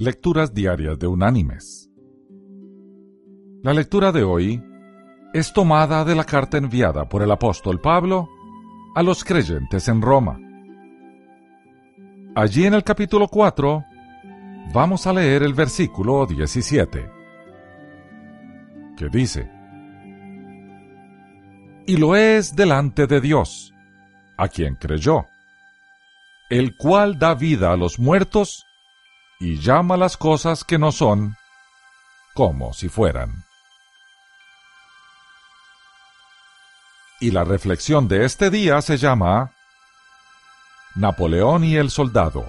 Lecturas Diarias de Unánimes. La lectura de hoy es tomada de la carta enviada por el apóstol Pablo a los creyentes en Roma. Allí en el capítulo 4 vamos a leer el versículo 17, que dice, Y lo es delante de Dios, a quien creyó, el cual da vida a los muertos y llama las cosas que no son como si fueran. Y la reflexión de este día se llama Napoleón y el soldado.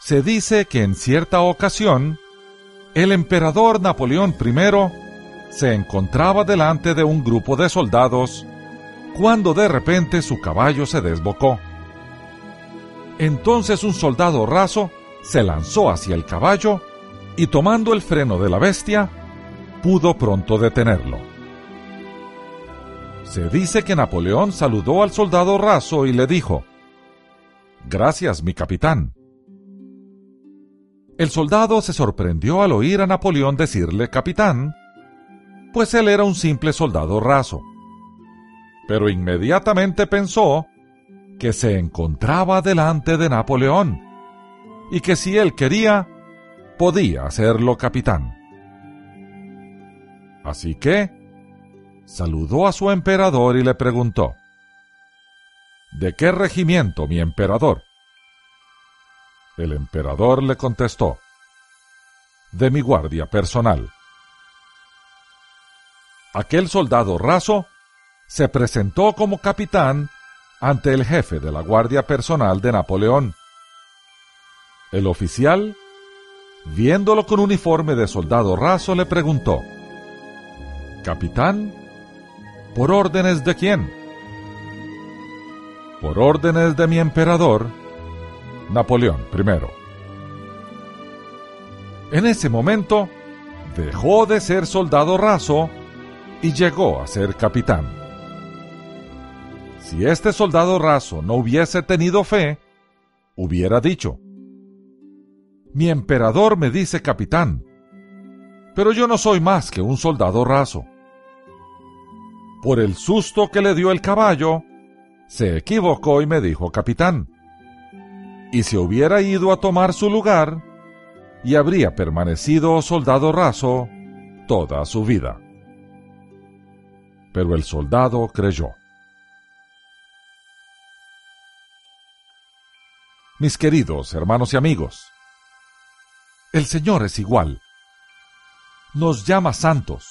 Se dice que en cierta ocasión, el emperador Napoleón I se encontraba delante de un grupo de soldados cuando de repente su caballo se desbocó. Entonces un soldado raso se lanzó hacia el caballo y tomando el freno de la bestia, pudo pronto detenerlo. Se dice que Napoleón saludó al soldado raso y le dijo, Gracias, mi capitán. El soldado se sorprendió al oír a Napoleón decirle capitán, pues él era un simple soldado raso. Pero inmediatamente pensó que se encontraba delante de Napoleón y que si él quería, podía hacerlo capitán. Así que, saludó a su emperador y le preguntó, ¿De qué regimiento, mi emperador? El emperador le contestó, de mi guardia personal. Aquel soldado raso se presentó como capitán ante el jefe de la guardia personal de Napoleón. El oficial, viéndolo con uniforme de soldado raso, le preguntó, Capitán, ¿Por órdenes de quién? Por órdenes de mi emperador, Napoleón I. En ese momento, dejó de ser soldado raso y llegó a ser capitán. Si este soldado raso no hubiese tenido fe, hubiera dicho, mi emperador me dice capitán, pero yo no soy más que un soldado raso por el susto que le dio el caballo, se equivocó y me dijo capitán. Y se hubiera ido a tomar su lugar y habría permanecido soldado raso toda su vida. Pero el soldado creyó. Mis queridos hermanos y amigos, el Señor es igual. Nos llama santos,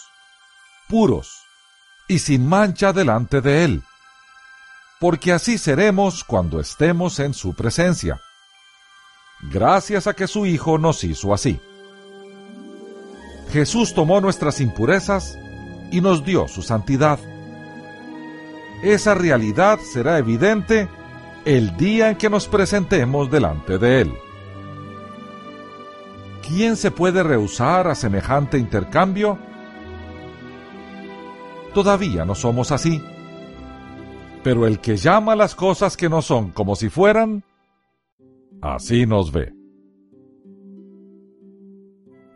puros, y sin mancha delante de Él, porque así seremos cuando estemos en su presencia, gracias a que su Hijo nos hizo así. Jesús tomó nuestras impurezas y nos dio su santidad. Esa realidad será evidente el día en que nos presentemos delante de Él. ¿Quién se puede rehusar a semejante intercambio? todavía no somos así. Pero el que llama las cosas que no son como si fueran, así nos ve.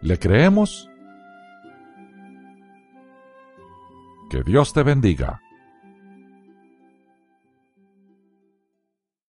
¿Le creemos? Que Dios te bendiga.